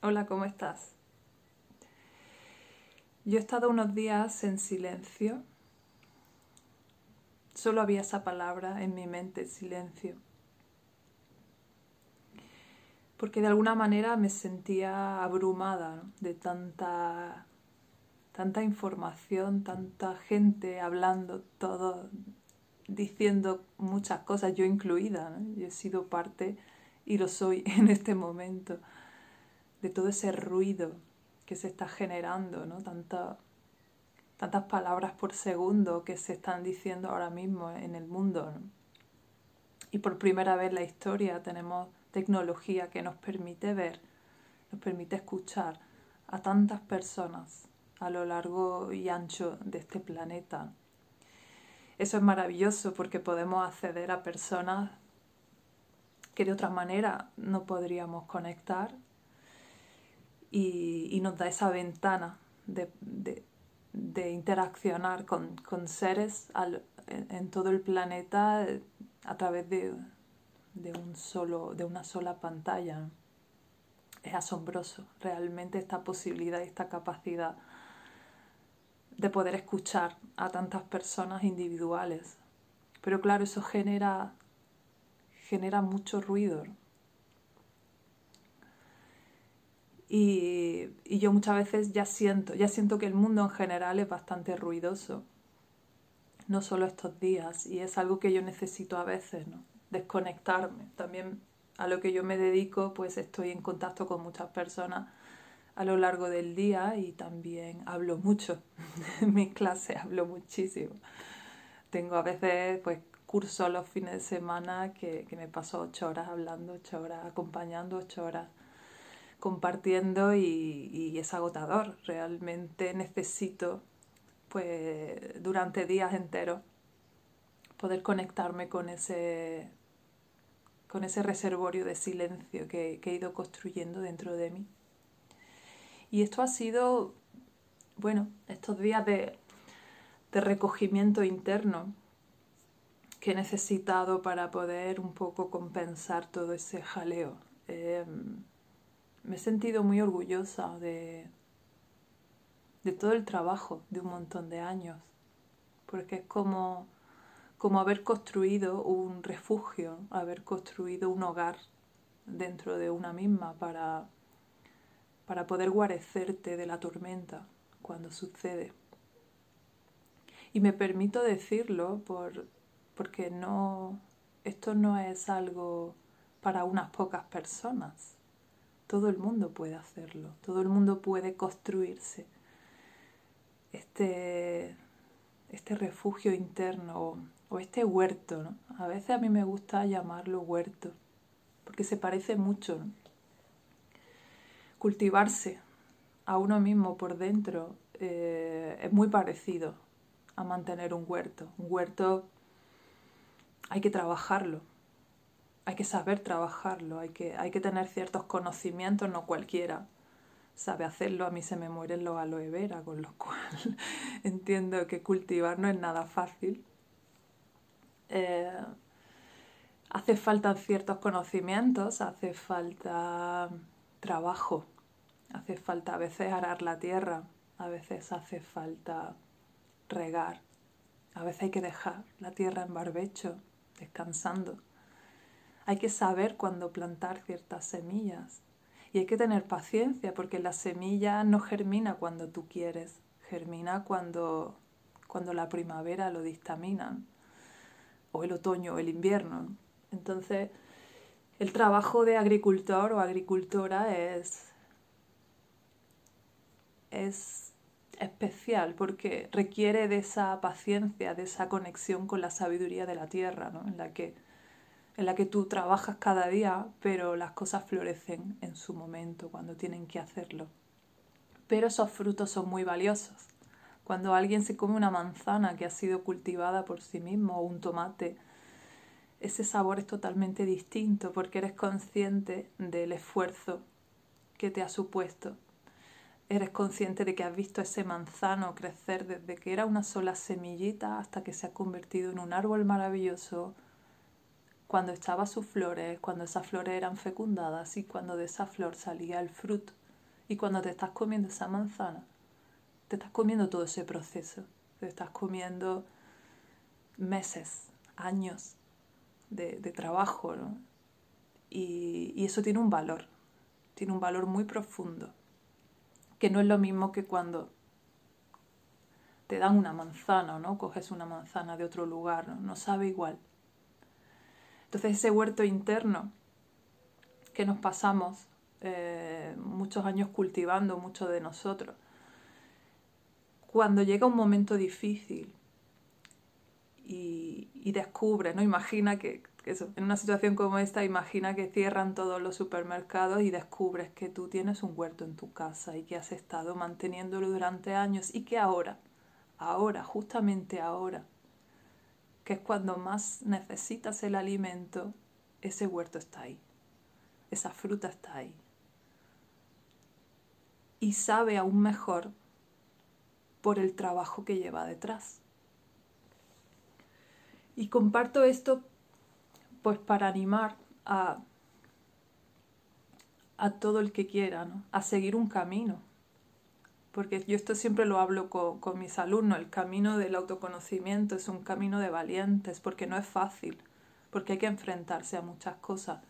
Hola, ¿cómo estás? Yo he estado unos días en silencio. Solo había esa palabra en mi mente, silencio. Porque de alguna manera me sentía abrumada de tanta, tanta información, tanta gente hablando, todo, diciendo muchas cosas, yo incluida. Yo he sido parte y lo soy en este momento de todo ese ruido que se está generando, ¿no? tantas palabras por segundo que se están diciendo ahora mismo en el mundo. Y por primera vez en la historia tenemos tecnología que nos permite ver, nos permite escuchar a tantas personas a lo largo y ancho de este planeta. Eso es maravilloso porque podemos acceder a personas que de otra manera no podríamos conectar y, nos da esa ventana de, interaccionar con, seres en, todo el planeta a través de, un solo, de una sola pantalla. Es asombroso realmente esta posibilidad y esta capacidad de poder escuchar a tantas personas individuales. Pero claro, eso genera, genera mucho ruido, Y, yo muchas veces ya siento, ya siento que el mundo en general es bastante ruidoso, no solo estos días, y es algo que yo necesito a veces, ¿no? desconectarme. También a lo que yo me dedico, pues estoy en contacto con muchas personas a lo largo del día y también hablo mucho. En mis clases hablo muchísimo. Tengo a veces pues cursos los fines de semana que, que me paso ocho horas hablando, ocho horas acompañando, ocho horas compartiendo y, es agotador. Realmente necesito, pues, durante días enteros, poder conectarme con ese, con ese reservorio de silencio que, he ido construyendo dentro de mí. Y esto ha sido, bueno, estos días de, recogimiento interno que he necesitado para poder un poco compensar todo ese jaleo. Em, me he sentido muy orgullosa de, de todo el trabajo de un montón de años, porque es como, como haber construido un refugio, haber construido un hogar dentro de una misma para, para poder guarecerte de la tormenta cuando sucede. Y me permito decirlo por, porque no, esto no es algo para unas pocas personas. Todo el mundo puede hacerlo, todo el mundo puede construirse este, este refugio interno o, este huerto. A veces a mí me gusta llamarlo huerto, porque se parece mucho. Cultivarse a uno mismo por dentro eh, es muy parecido a mantener un huerto. Un huerto hay que trabajarlo, hay que saber trabajarlo, hay que, hay que tener ciertos conocimientos, no cualquiera sabe hacerlo. A mí se me mueren los aloe vera, con lo cual entiendo que cultivar no es nada fácil. Eh, hace falta ciertos conocimientos, hace falta trabajo, hace falta a veces arar la tierra, a veces hace falta regar, a veces hay que dejar la tierra en barbecho, descansando. Hay que saber cuándo plantar ciertas semillas. Y hay que tener paciencia porque la semilla no germina cuando tú quieres, germina cuando, cuando la primavera lo dictaminan, o el otoño o el invierno. Entonces, el trabajo de agricultor o agricultora es, es especial porque requiere de esa paciencia, de esa conexión con la sabiduría de la tierra, ¿no? en la que en la que tú trabajas cada día, pero las cosas florecen en su momento, cuando tienen que hacerlo. Pero esos frutos son muy valiosos. Cuando alguien se come una manzana que ha sido cultivada por sí mismo o un tomate, ese sabor es totalmente distinto porque eres consciente del esfuerzo que te ha supuesto. Eres consciente de que has visto ese manzano crecer desde que era una sola semillita hasta que se ha convertido en un árbol maravilloso cuando echaba sus flores, cuando esas flores eran fecundadas y cuando de esa flor salía el fruto Y cuando te estás comiendo esa manzana, te estás comiendo todo ese proceso, te estás comiendo meses, años de, trabajo, ¿no? y, y eso tiene un valor, tiene un valor muy profundo, que no es lo mismo que cuando te dan una manzana, ¿no? Coges una manzana de otro lugar, ¿no? sabe igual. Entonces ese huerto interno que nos pasamos eh, muchos años cultivando, mucho de nosotros, cuando llega un momento difícil y, y descubre, ¿no? Imagina que, en una situación como esta, imagina que cierran todos los supermercados y descubres que tú tienes un huerto en tu casa y que has estado manteniéndolo durante años y que ahora ahora, justamente ahora, que es cuando más necesitas el alimento, ese huerto está ahí, esa fruta está ahí. Y sabe aún mejor por el trabajo que lleva detrás. Y comparto esto pues para animar a, a todo el que quiera, a seguir un camino, porque yo esto siempre lo hablo con, mis alumnos, el camino del autoconocimiento es un camino de valientes, porque no es fácil, porque hay que enfrentarse a muchas cosas,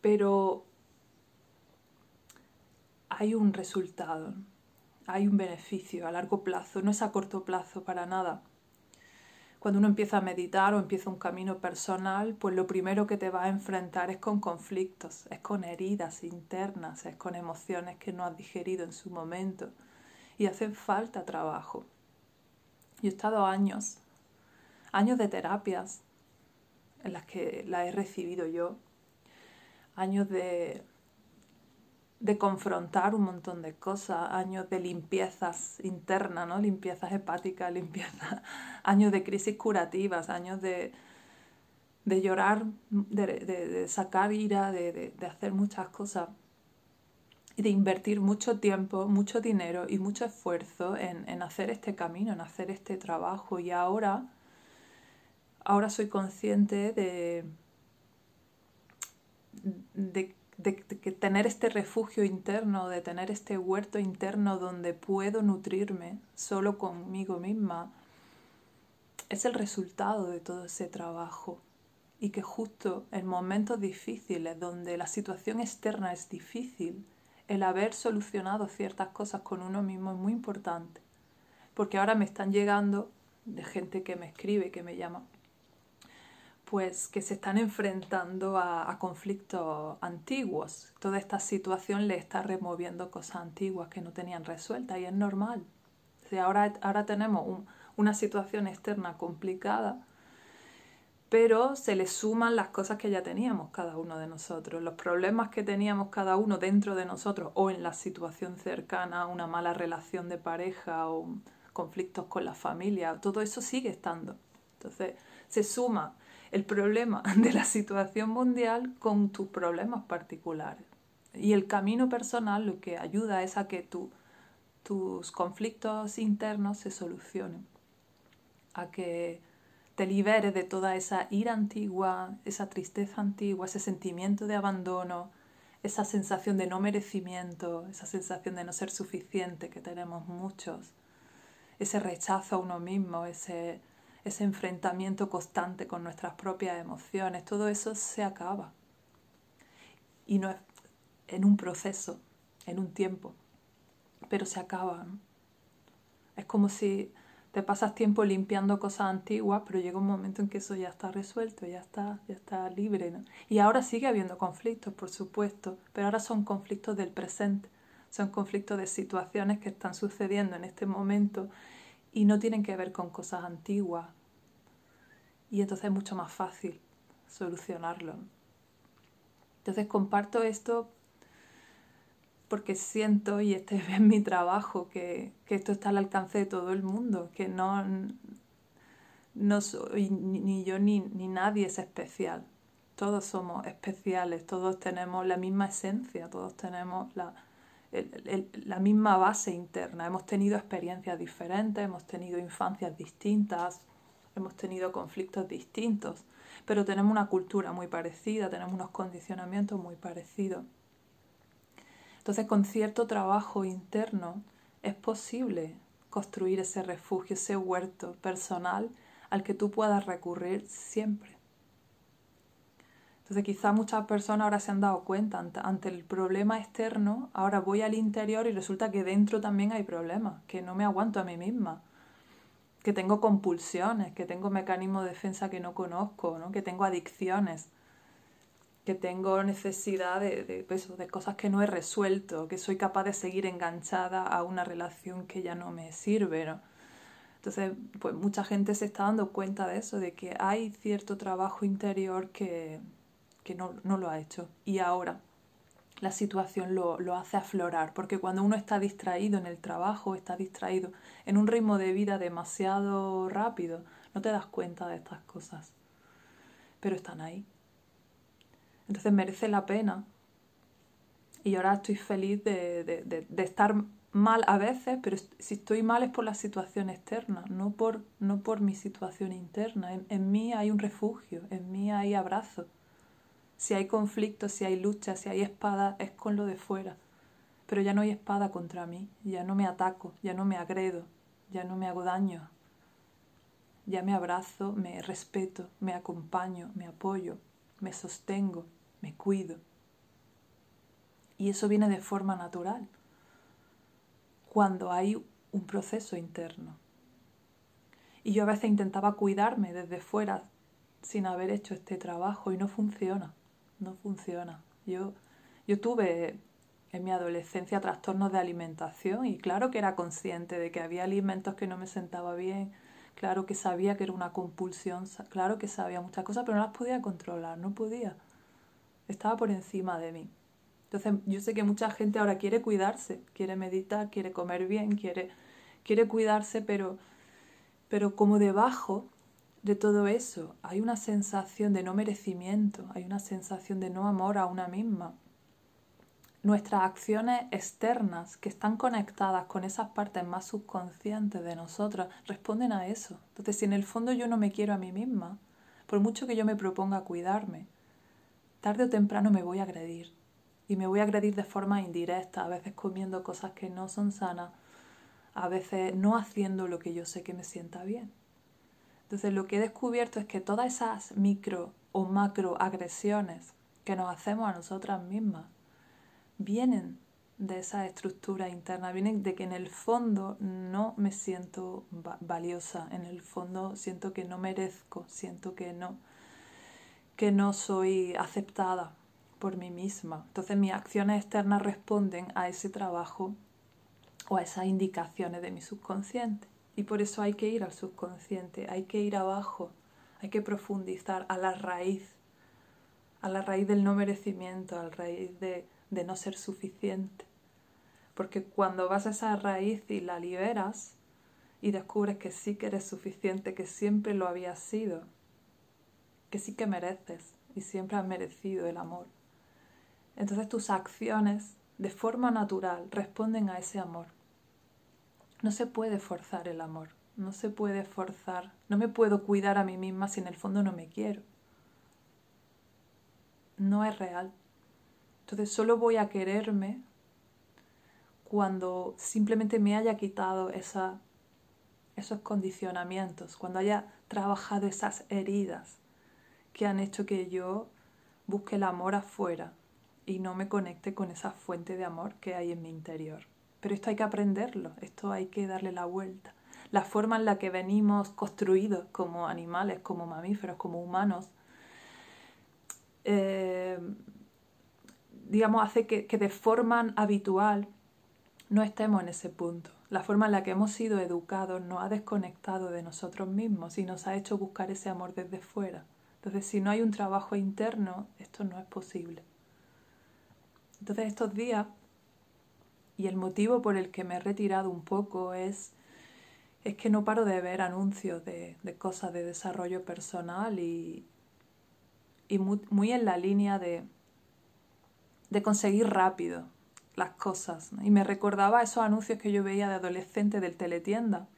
pero hay un resultado, hay un beneficio a largo plazo, no es a corto plazo para nada cuando uno empieza a meditar o empieza un camino personal, pues lo primero que te va a enfrentar es con conflictos, es con heridas internas, es con emociones que no has digerido en su momento y hacen falta trabajo. Yo he estado años, años de terapias en las que la he recibido yo, años de de confrontar un montón de cosas, años de limpiezas internas, ¿no? limpiezas hepáticas, limpiezas, años de crisis curativas, años de, de llorar, de, de, sacar ira, de, hacer muchas cosas y de invertir mucho tiempo, mucho dinero y mucho esfuerzo en, en hacer este camino, en hacer este trabajo. Y ahora, ahora soy consciente de, de de, tener este refugio interno, de tener este huerto interno donde puedo nutrirme solo conmigo misma, es el resultado de todo ese trabajo. Y que justo en momentos difíciles, donde la situación externa es difícil, el haber solucionado ciertas cosas con uno mismo es muy importante. Porque ahora me están llegando de gente que me escribe, que me llama, pues que se están enfrentando a, conflictos antiguos. Toda esta situación le está removiendo cosas antiguas que no tenían resueltas y es normal. ahora, ahora tenemos una situación externa complicada, pero se le suman las cosas que ya teníamos cada uno de nosotros, los problemas que teníamos cada uno dentro de nosotros o en la situación cercana, una mala relación de pareja o conflictos con la familia, todo eso sigue estando. Entonces se suma el problema de la situación mundial con tus problemas particulares. Y el camino personal lo que ayuda es a que tus conflictos internos se solucionen, a que te liberes de toda esa ira antigua, esa tristeza antigua, ese sentimiento de abandono, esa sensación de no merecimiento, esa sensación de no ser suficiente que tenemos muchos, ese rechazo a uno mismo, ese ese enfrentamiento constante con nuestras propias emociones, todo eso se acaba. Y no es en un proceso, en un tiempo, pero se acaba. Es como si te pasas tiempo limpiando cosas antiguas, pero llega un momento en que eso ya está resuelto, ya está, ya está libre. Y ahora sigue habiendo conflictos, por supuesto, pero ahora son conflictos del presente, son conflictos de situaciones que están sucediendo en este momento y no tienen que ver con cosas antiguas. Y entonces es mucho más fácil solucionarlo. Entonces comparto esto porque siento, y este es mi trabajo, que, esto está al alcance de todo el mundo, que no, no soy ni yo ni, ni nadie es especial. Todos somos especiales, todos tenemos la misma esencia, todos tenemos la, la misma base interna. Hemos tenido experiencias diferentes, hemos tenido infancias distintas, hemos tenido conflictos distintos, pero tenemos una cultura muy parecida, tenemos unos condicionamientos muy parecidos. Entonces, con cierto trabajo interno es posible construir ese refugio, ese huerto personal al que tú puedas recurrir siempre. Entonces quizá muchas personas ahora se han dado cuenta ante, el problema externo, ahora voy al interior y resulta que dentro también hay problemas, que no me aguanto a mí misma, que tengo compulsiones, que tengo mecanismos de defensa que no conozco, ¿no? que tengo adicciones, que tengo necesidad de, de, pues, de cosas que no he resuelto, que soy capaz de seguir enganchada a una relación que ya no me sirve. ¿no? Entonces, pues mucha gente se está dando cuenta de eso, de que hay cierto trabajo interior que, que no, lo ha hecho. Y ahora la situación lo, lo, hace aflorar, porque cuando uno está distraído en el trabajo, está distraído en un ritmo de vida demasiado rápido, no te das cuenta de estas cosas, pero están ahí. Entonces merece la pena. Y ahora estoy feliz de, de, estar mal a veces, pero si estoy mal es por la situación externa, no por, no por mi situación interna. En, en mí hay un refugio, en mí hay abrazo si hay conflicto, si hay lucha, si hay espada, es con lo de fuera. Pero ya no hay espada contra mí, ya no me ataco, ya no me agredo, ya no me hago daño. Ya me abrazo, me respeto, me acompaño, me apoyo, me sostengo, me cuido. Y eso viene de forma natural, cuando hay un proceso interno. Y yo a veces intentaba cuidarme desde fuera sin haber hecho este trabajo y no funciona no funciona. Yo, yo tuve en mi adolescencia trastornos de alimentación y claro que era consciente de que había alimentos que no me sentaba bien, claro que sabía que era una compulsión, claro que sabía muchas cosas, pero no las podía controlar, no podía. Estaba por encima de mí. Entonces yo sé que mucha gente ahora quiere cuidarse, quiere meditar, quiere comer bien, quiere, quiere cuidarse, pero, pero como debajo de todo eso hay una sensación de no merecimiento, hay una sensación de no amor a una misma. Nuestras acciones externas que están conectadas con esas partes más subconscientes de nosotras responden a eso. Entonces, si en el fondo yo no me quiero a mí misma, por mucho que yo me proponga cuidarme, tarde o temprano me voy a agredir. Y me voy a agredir de forma indirecta, a veces comiendo cosas que no son sanas, a veces no haciendo lo que yo sé que me sienta bien. Entonces lo que he descubierto es que todas esas micro o macro agresiones que nos hacemos a nosotras mismas vienen de esa estructura interna, vienen de que en el fondo no me siento valiosa, en el fondo siento que no merezco, siento que no, que no soy aceptada por mí misma. Entonces mis acciones externas responden a ese trabajo o a esas indicaciones de mi subconsciente. Y por eso hay que ir al subconsciente, hay que ir abajo, hay que profundizar a la raíz, a la raíz del no merecimiento, a la raíz de, de no ser suficiente. Porque cuando vas a esa raíz y la liberas y descubres que sí que eres suficiente, que siempre lo habías sido, que sí que mereces y siempre has merecido el amor. Entonces tus acciones de forma natural responden a ese amor. No se puede forzar el amor, no se puede forzar, no me puedo cuidar a mí misma si en el fondo no me quiero. No es real. Entonces solo voy a quererme cuando simplemente me haya quitado esa, esos condicionamientos, cuando haya trabajado esas heridas que han hecho que yo busque el amor afuera y no me conecte con esa fuente de amor que hay en mi interior. Pero esto hay que aprenderlo, esto hay que darle la vuelta. La forma en la que venimos construidos como animales, como mamíferos, como humanos, eh, digamos, hace que, que de forma habitual no estemos en ese punto. La forma en la que hemos sido educados nos ha desconectado de nosotros mismos y nos ha hecho buscar ese amor desde fuera. Entonces, si no hay un trabajo interno, esto no es posible. Entonces, estos días y el motivo por el que me he retirado un poco es, es que no paro de ver anuncios de, cosas de desarrollo personal y, y muy, en la línea de, de conseguir rápido las cosas. Y me recordaba esos anuncios que yo veía de adolescente del teletienda,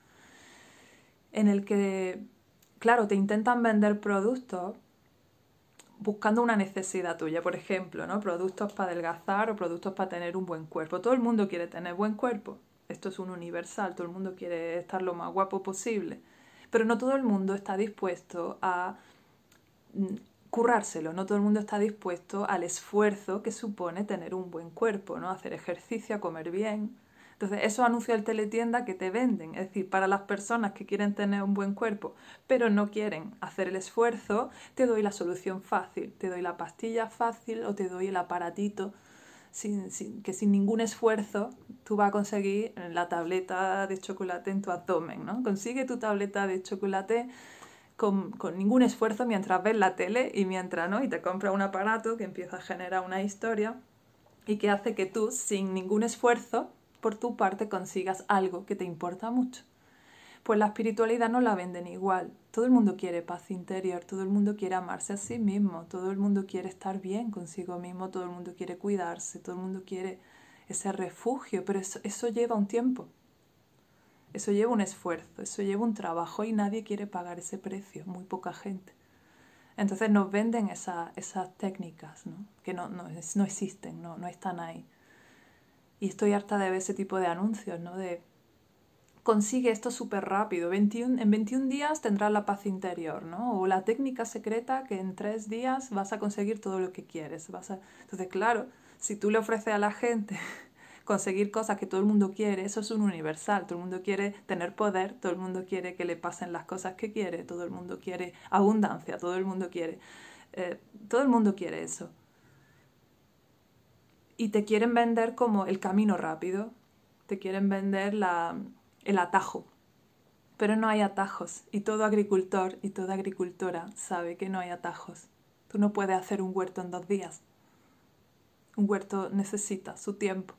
en el que, claro, te intentan vender productos buscando una necesidad tuya, por ejemplo, ¿no? Productos para adelgazar o productos para tener un buen cuerpo. Todo el mundo quiere tener buen cuerpo. Esto es un universal, todo el mundo quiere estar lo más guapo posible. Pero no todo el mundo está dispuesto a mm, currárselo, no todo el mundo está dispuesto al esfuerzo que supone tener un buen cuerpo, ¿no? Hacer ejercicio, comer bien. Entonces, esos anuncios de teletienda que te venden, es decir, para las personas que quieren tener un buen cuerpo, pero no quieren hacer el esfuerzo, te doy la solución fácil, te doy la pastilla fácil o te doy el aparatito sin, que sin ningún esfuerzo tú vas a conseguir la tableta de chocolate en tu abdomen, ¿no? Consigue tu tableta de chocolate con, ningún esfuerzo mientras ves la tele y mientras, ¿no? Y te compra un aparato que empieza a generar una historia y que hace que tú, sin ningún esfuerzo, por tu parte consigas algo que te importa mucho. Pues la espiritualidad no la venden igual. Todo el mundo quiere paz interior, todo el mundo quiere amarse a sí mismo, todo el mundo quiere estar bien consigo mismo, todo el mundo quiere cuidarse, todo el mundo quiere ese refugio, pero eso, eso lleva un tiempo. Eso lleva un esfuerzo, eso lleva un trabajo y nadie quiere pagar ese precio, muy poca gente. Entonces nos venden esas técnicas ¿no? que no, no, no existen, no, no están ahí. Y estoy harta de ver ese tipo de anuncios, ¿no? De consigue esto súper rápido, 21, en 21 días tendrás la paz interior, ¿no? O la técnica secreta que en 3 días vas a conseguir todo lo que quieres. Vas a... Entonces, claro, si tú le ofreces a la gente conseguir cosas que todo el mundo quiere, eso es un universal, todo el mundo quiere tener poder, todo el mundo quiere que le pasen las cosas que quiere, todo el mundo quiere abundancia, todo el mundo quiere... Eh, todo el mundo quiere eso y te quieren vender como el camino rápido, te quieren vender la, el atajo. Pero no hay atajos y todo agricultor y toda agricultora sabe que no hay atajos. Tú no puedes hacer un huerto en dos días. Un huerto necesita su tiempo,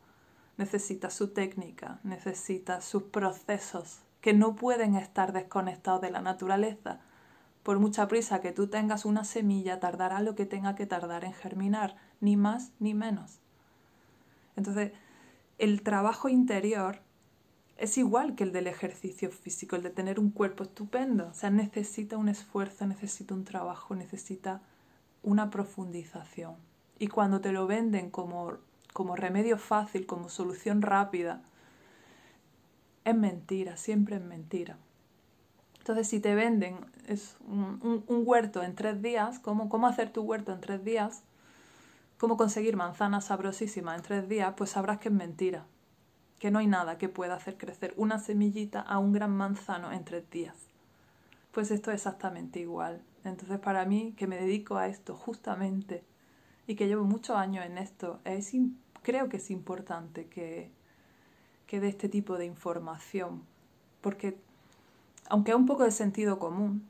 necesita su técnica, necesita sus procesos que no pueden estar desconectados de la naturaleza. Por mucha prisa que tú tengas una semilla, tardará lo que tenga que tardar en germinar, ni más ni menos. Entonces, el trabajo interior es igual que el del ejercicio físico, el de tener un cuerpo estupendo. O sea, necesita un esfuerzo, necesita un trabajo, necesita una profundización. Y cuando te lo venden como, como remedio fácil, como solución rápida, es mentira, siempre es mentira. Entonces, si te venden es un, huerto en tres días, ¿cómo, ¿cómo hacer tu huerto en tres días? Cómo conseguir manzanas sabrosísimas en tres días, pues sabrás que es mentira, que no hay nada que pueda hacer crecer una semillita a un gran manzano en tres días. Pues esto es exactamente igual. Entonces para mí, que me dedico a esto justamente y que llevo muchos años en esto, es, creo que es importante que, que dé este tipo de información, porque aunque es un poco de sentido común,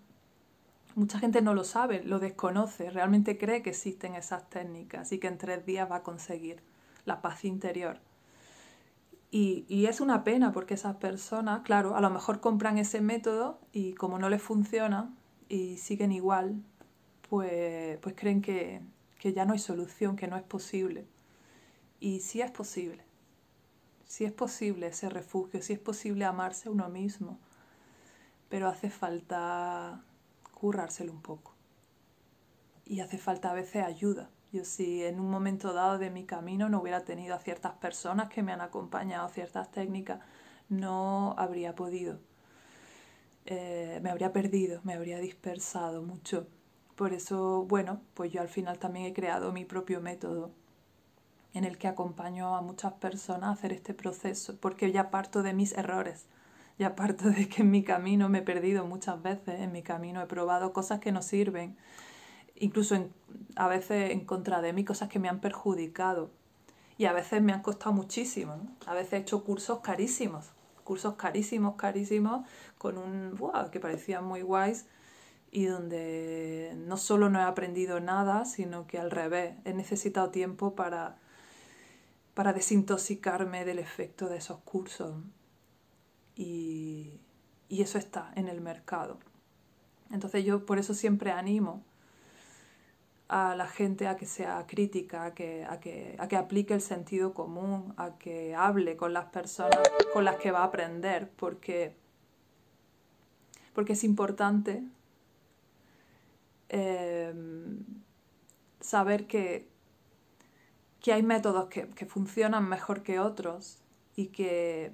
Mucha gente no lo sabe, lo desconoce, realmente cree que existen esas técnicas y que en tres días va a conseguir la paz interior. Y, es una pena porque esas personas, claro, a lo mejor compran ese método y como no les funciona y siguen igual, pues, pues creen que, que ya no hay solución, que no es posible. Y sí es posible, sí es posible ese refugio, sí es posible amarse a uno mismo, pero hace falta currárselo un poco. Y hace falta a veces ayuda. Yo si en un momento dado de mi camino no hubiera tenido a ciertas personas que me han acompañado, ciertas técnicas, no habría podido. Eh, me habría perdido, me habría dispersado mucho. Por eso, bueno, pues yo al final también he creado mi propio método en el que acompaño a muchas personas a hacer este proceso, porque ya parto de mis errores y aparte de que en mi camino me he perdido muchas veces, en mi camino he probado cosas que no sirven, incluso a veces en contra de mí, cosas que me han perjudicado. Y a veces me han costado muchísimo. A veces he hecho cursos carísimos, cursos carísimos, carísimos, con un, wow, que parecían muy guays y donde no solo no he aprendido nada, sino que al revés, he necesitado tiempo para, para desintoxicarme del efecto de esos cursos y, eso está en el mercado. Entonces yo por eso siempre animo a la gente a que sea crítica, a que, a que, a que aplique el sentido común, a que hable con las personas con las que va a aprender, porque, porque es importante eh, saber que, que hay métodos que funcionan mejor que otros y que,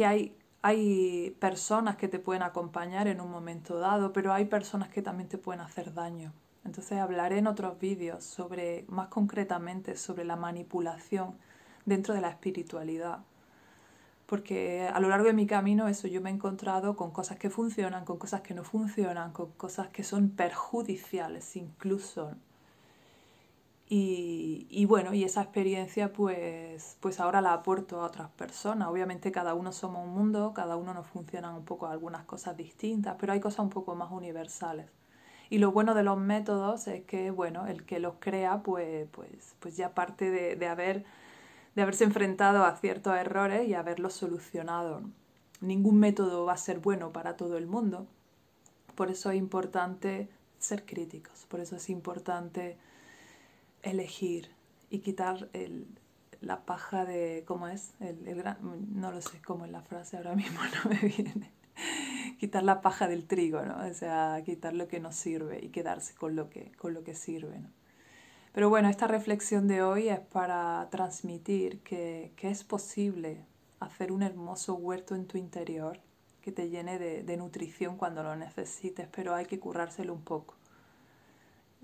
que hay, hay personas que te pueden acompañar en un momento dado, pero hay personas que también te pueden hacer daño. Entonces hablaré en otros vídeos sobre, más concretamente, sobre la manipulación dentro de la espiritualidad. Porque a lo largo de mi camino eso yo me he encontrado con cosas que funcionan, con cosas que no funcionan, con cosas que son perjudiciales incluso. Y, y, bueno, y esa experiencia pues, pues ahora la aporto a otras personas. Obviamente cada uno somos un mundo, cada uno nos funcionan un poco algunas cosas distintas, pero hay cosas un poco más universales. Y lo bueno de los métodos es que, bueno, el que los crea, pues, pues, pues ya parte de, de, haber, de haberse enfrentado a ciertos errores y haberlos solucionado. Ningún método va a ser bueno para todo el mundo. Por eso es importante ser críticos, por eso es importante elegir y quitar el, la paja de, ¿cómo es? El, el gran, no lo sé cómo es la frase, ahora mismo no me viene quitar la paja del trigo, ¿no? O sea, quitar lo que nos sirve y quedarse con lo que, con lo que sirve, ¿no? Pero bueno, esta reflexión de hoy es para transmitir que, que es posible hacer un hermoso huerto en tu interior que te llene de, de nutrición cuando lo necesites, pero hay que currárselo un poco.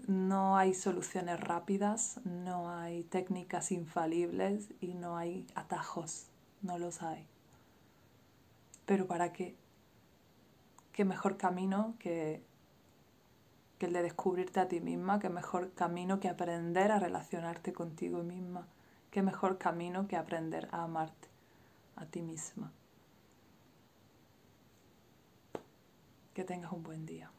No hay soluciones rápidas, no hay técnicas infalibles y no hay atajos, no los hay. Pero ¿para qué? qué mejor camino que, que el de descubrirte a ti misma, qué mejor camino que aprender a relacionarte contigo misma, qué mejor camino que aprender a amarte a ti misma. Que tengas un buen día.